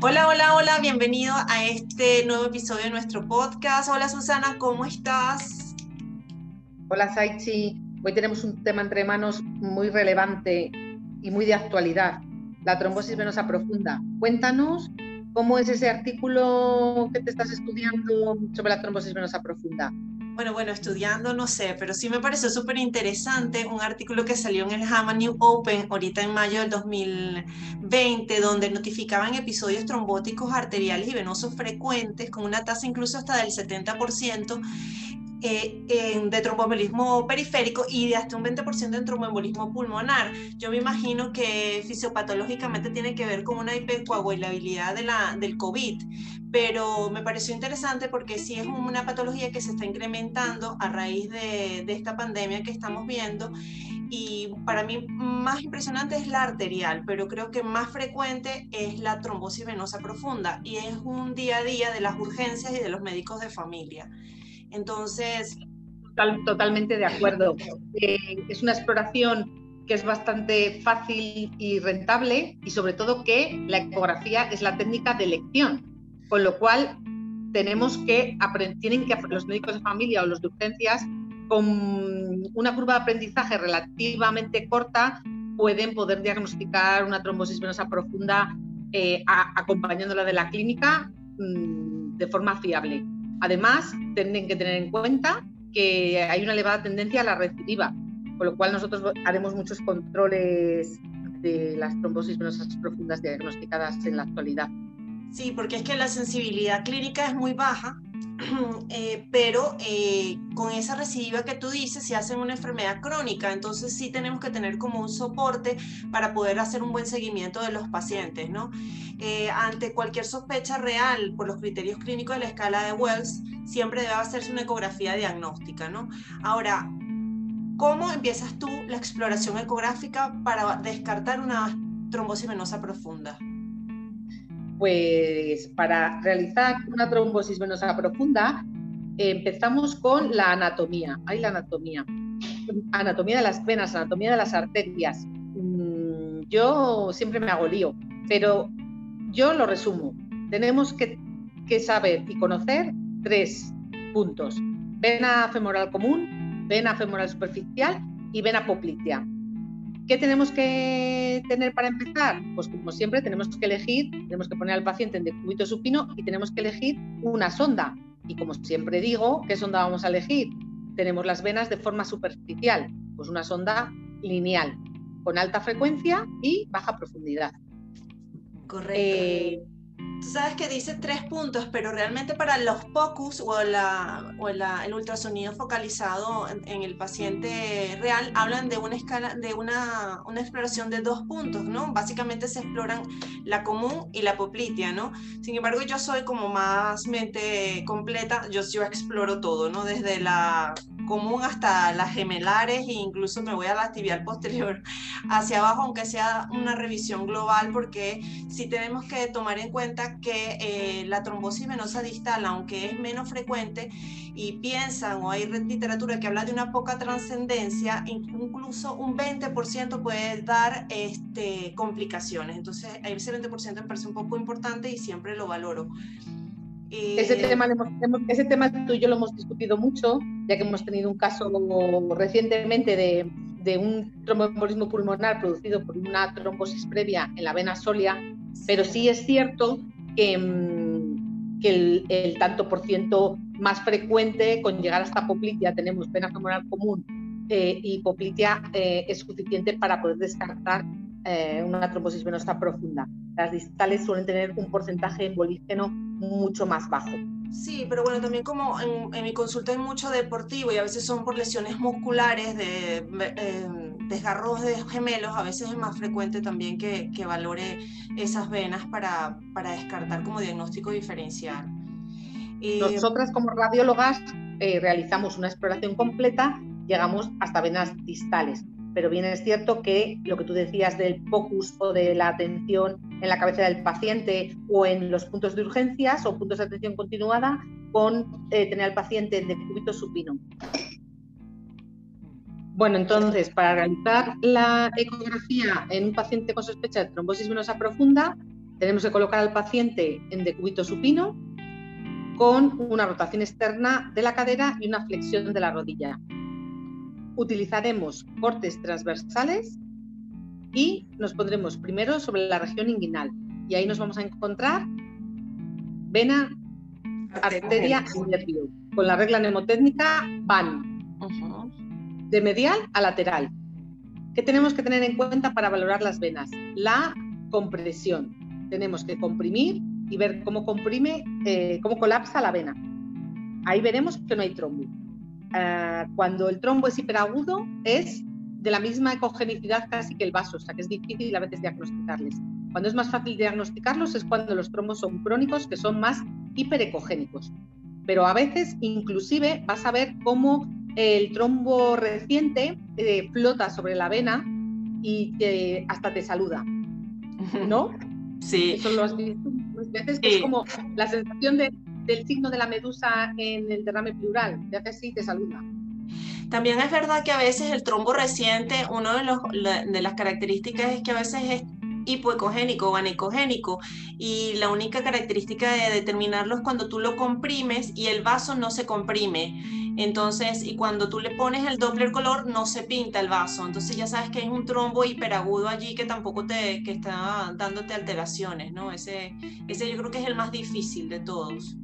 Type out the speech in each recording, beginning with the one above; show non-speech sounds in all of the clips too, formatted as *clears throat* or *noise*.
Hola, hola, hola, bienvenido a este nuevo episodio de nuestro podcast. Hola Susana, ¿cómo estás? Hola Saichi, hoy tenemos un tema entre manos muy relevante y muy de actualidad, la trombosis venosa profunda. Cuéntanos cómo es ese artículo que te estás estudiando sobre la trombosis venosa profunda. Bueno, bueno, estudiando no sé, pero sí me pareció súper interesante un artículo que salió en el JAMA New Open ahorita en mayo del 2020, donde notificaban episodios trombóticos arteriales y venosos frecuentes con una tasa incluso hasta del 70% eh, de tromboembolismo periférico y de hasta un 20% en tromboembolismo pulmonar. Yo me imagino que fisiopatológicamente tiene que ver con una hipercoagulabilidad de la, del COVID, pero me pareció interesante porque sí es una patología que se está incrementando a raíz de, de esta pandemia que estamos viendo y para mí más impresionante es la arterial, pero creo que más frecuente es la trombosis venosa profunda y es un día a día de las urgencias y de los médicos de familia. Entonces... totalmente de acuerdo. Eh, es una exploración que es bastante fácil y rentable y sobre todo que la ecografía es la técnica de elección, con lo cual tenemos que tienen que los médicos de familia o los de urgencias con una curva de aprendizaje relativamente corta pueden poder diagnosticar una trombosis venosa profunda eh, acompañándola de la clínica mm, de forma fiable. Además, tienen que tener en cuenta que hay una elevada tendencia a la recidiva, con lo cual nosotros haremos muchos controles de las trombosis venosas profundas diagnosticadas en la actualidad. Sí, porque es que la sensibilidad clínica es muy baja, eh, pero eh, con esa recidiva que tú dices se hace una enfermedad crónica, entonces sí tenemos que tener como un soporte para poder hacer un buen seguimiento de los pacientes, ¿no? Eh, ante cualquier sospecha real por los criterios clínicos de la escala de Wells, siempre debe hacerse una ecografía diagnóstica, ¿no? Ahora, ¿cómo empiezas tú la exploración ecográfica para descartar una trombosis venosa profunda? Pues para realizar una trombosis venosa profunda empezamos con la anatomía. Hay la anatomía. Anatomía de las venas, anatomía de las arterias. Mm, yo siempre me hago lío, pero yo lo resumo. Tenemos que, que saber y conocer tres puntos. Vena femoral común, vena femoral superficial y vena poplitea. ¿Qué tenemos que tener para empezar? Pues como siempre tenemos que elegir, tenemos que poner al paciente en decúbito supino y tenemos que elegir una sonda. Y como siempre digo, ¿qué sonda vamos a elegir? Tenemos las venas de forma superficial, pues una sonda lineal, con alta frecuencia y baja profundidad. Correcto. Eh, tú sabes que dice tres puntos, pero realmente para los POCUS o, la, el ultrasonido focalizado en, el paciente real hablan de una escala, de una, una, exploración de dos puntos, ¿no? Básicamente se exploran la común y la poplitea, ¿no? Sin embargo, yo soy como más mente completa, yo, yo exploro todo, ¿no? Desde la común hasta las gemelares e incluso me voy a la tibial posterior hacia abajo, aunque sea una revisión global, porque sí tenemos que tomar en cuenta que eh, la trombosis venosa distal, aunque es menos frecuente, y piensan o hay literatura que habla de una poca trascendencia, incluso un 20% puede dar este, complicaciones. Entonces, ese 20% me parece un poco importante y siempre lo valoro. Ese, eh, tema, ese tema tú y yo lo hemos discutido mucho, ya que hemos tenido un caso recientemente de, de un tromboembolismo pulmonar producido por una trombosis previa en la vena solia, pero sí es cierto que, mm, el, tanto por ciento más frecuente con llegar hasta poplitea, tenemos vena femoral común eh, y poplitea eh, es suficiente para poder descartar una trombosis venosa profunda. Las distales suelen tener un porcentaje embolígeno mucho más bajo. Sí, pero bueno, también como en, mi consulta hay mucho deportivo y a veces son por lesiones musculares, de eh, desgarros de gemelos, a veces es más frecuente también que, que valore esas venas para, para, descartar como diagnóstico diferencial. Nosotras como radiólogas eh, realizamos una exploración completa, llegamos hasta venas distales, pero bien es cierto que lo que tú decías del focus o de la atención en la cabeza del paciente o en los puntos de urgencias o puntos de atención continuada con eh, tener al paciente de cúbito supino. Bueno, entonces, para realizar la ecografía en un paciente con sospecha de trombosis venosa profunda, tenemos que colocar al paciente en decúbito supino con una rotación externa de la cadera y una flexión de la rodilla. Utilizaremos cortes transversales y nos pondremos primero sobre la región inguinal y ahí nos vamos a encontrar vena, arteria y nervio. Con la regla mnemotécnica van de medial a lateral. ¿Qué tenemos que tener en cuenta para valorar las venas? La compresión. Tenemos que comprimir y ver cómo comprime, eh, cómo colapsa la vena. Ahí veremos que no hay trombo. Ah, cuando el trombo es hiperagudo, es de la misma ecogenicidad casi que el vaso, o sea que es difícil a veces diagnosticarles. Cuando es más fácil diagnosticarlos es cuando los trombos son crónicos, que son más hiperecogénicos. Pero a veces, inclusive, vas a ver cómo el trombo reciente eh, flota sobre la vena y hasta te saluda. ¿No? *laughs* Sí. Eso lo has visto veces, que es como la sensación del signo de la medusa en el derrame hace así y te saluda. También es verdad que a veces el trombo reciente, una de, de las características es que a veces es hipoecogénico o anicogénico y la única característica de determinarlo es cuando tú lo comprimes y el vaso no se comprime. Entonces, y cuando tú le pones el Doppler color, no se pinta el vaso. Entonces ya sabes que hay un trombo hiperagudo allí que tampoco te que está dándote alteraciones, ¿no? Ese, ese yo creo que es el más difícil de todos.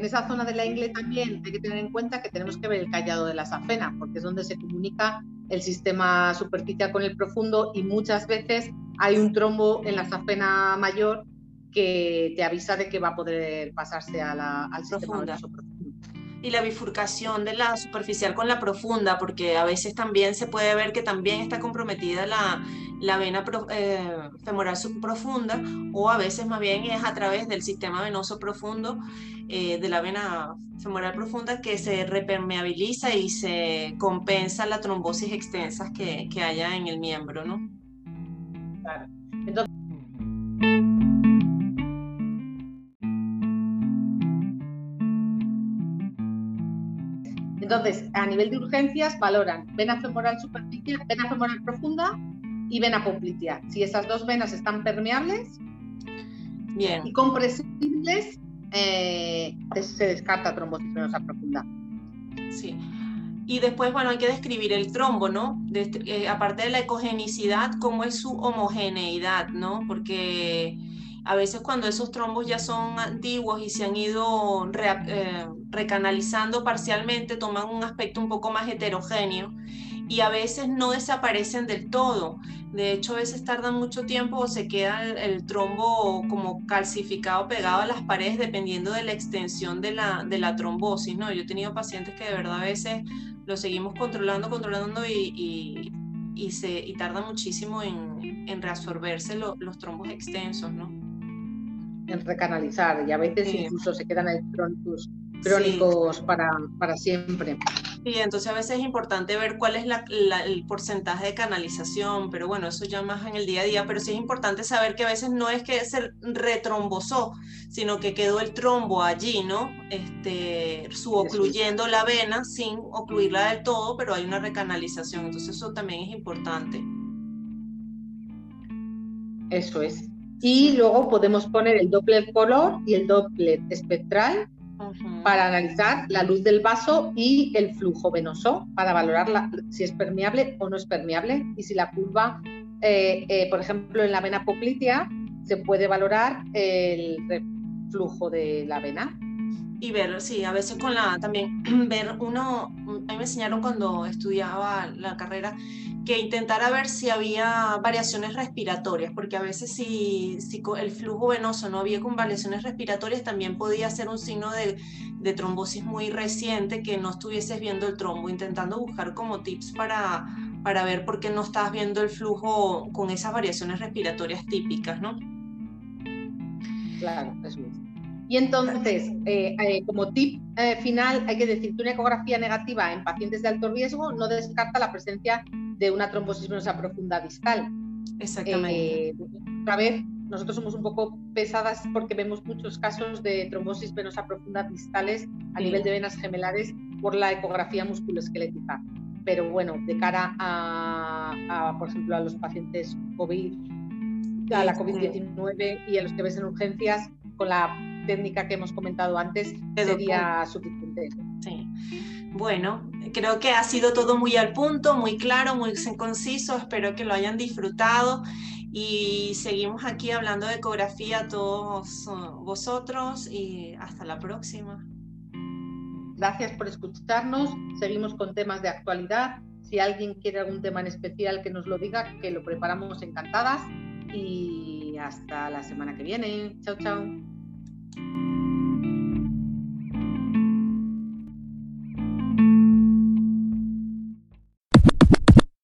En esa zona de la ingle también hay que tener en cuenta que tenemos que ver el callado de la safena, porque es donde se comunica el sistema superficial con el profundo y muchas veces hay un trombo en la safena mayor que te avisa de que va a poder pasarse a la, al sistema profundo. Y la bifurcación de la superficial con la profunda, porque a veces también se puede ver que también está comprometida la, la vena eh, femoral subprofunda o a veces más bien es a través del sistema venoso profundo eh, de la vena femoral profunda que se repermeabiliza y se compensa la trombosis extensas que, que haya en el miembro, ¿no? Entonces, Entonces, a nivel de urgencias, valoran vena femoral superficial, vena femoral profunda y vena poplitea. Si esas dos venas están permeables Bien. y compresibles, eh, se descarta trombosis venosa profunda. Sí. Y después, bueno, hay que describir el trombo, ¿no? Eh, aparte de la ecogenicidad, cómo es su homogeneidad, ¿no? Porque a veces cuando esos trombos ya son antiguos y se han ido eh, recanalizando parcialmente, toman un aspecto un poco más heterogéneo y a veces no desaparecen del todo. De hecho, a veces tardan mucho tiempo o se queda el, trombo como calcificado, pegado a las paredes, dependiendo de la extensión de la, de la trombosis. ¿no? Yo he tenido pacientes que de verdad a veces lo seguimos controlando, controlando y, y, se, y tarda muchísimo en, en reabsorberse los trombos extensos. ¿no? en recanalizar y a veces incluso se quedan ahí crónicos para, para, siempre. Sí, entonces a veces es importante ver cuál es el porcentaje de canalización, pero bueno, eso ya más en el día a día, pero sí es importante saber que a veces no es que se retrombosó, sino que quedó el trombo allí, ¿no? Este, subocluyendo la vena sin ocluirla del todo, pero hay una recanalización, entonces eso también es importante. Eso es. Y luego podemos poner el Doppler color y el Doppler espectral para analizar la luz del vaso y el flujo venoso, para valorar si es permeable o no es permeable y si la curva, eh, eh, por ejemplo, en la vena poplitea, se puede valorar el flujo de la vena. Y ver, sí, a veces con la, también *clears throat* ver uno, a mí me enseñaron cuando estudiaba la carrera que intentara ver si había variaciones respiratorias, porque a veces si, si el flujo venoso no había con variaciones respiratorias, también podía ser un signo de, de trombosis muy reciente que no estuvieses viendo el trombo, intentando buscar como tips para, para ver por qué no estás viendo el flujo con esas variaciones respiratorias típicas, ¿no? Claro, eso es. Y entonces, eh, eh, como tip eh, final, hay que decir que una ecografía negativa en pacientes de alto riesgo no descarta la presencia de una trombosis venosa profunda distal. Exactamente. otra vez, nosotros somos un poco pesadas porque vemos muchos casos de trombosis venosa profunda distales a nivel de venas gemelares por la ecografía musculoesquelética. Pero bueno, de cara a, por ejemplo, a los pacientes COVID, a la COVID-19 y a los que ves en urgencias, con la técnica que hemos comentado antes, sería suficiente. Sí. Bueno, creo que ha sido todo muy al punto, muy claro, muy conciso. Espero que lo hayan disfrutado y seguimos aquí hablando de ecografía todos uh, vosotros y hasta la próxima. Gracias por escucharnos. Seguimos con temas de actualidad. Si alguien quiere algún tema en especial, que nos lo diga, que lo preparamos encantadas. Y hasta la semana que viene. Chao, chao. thank you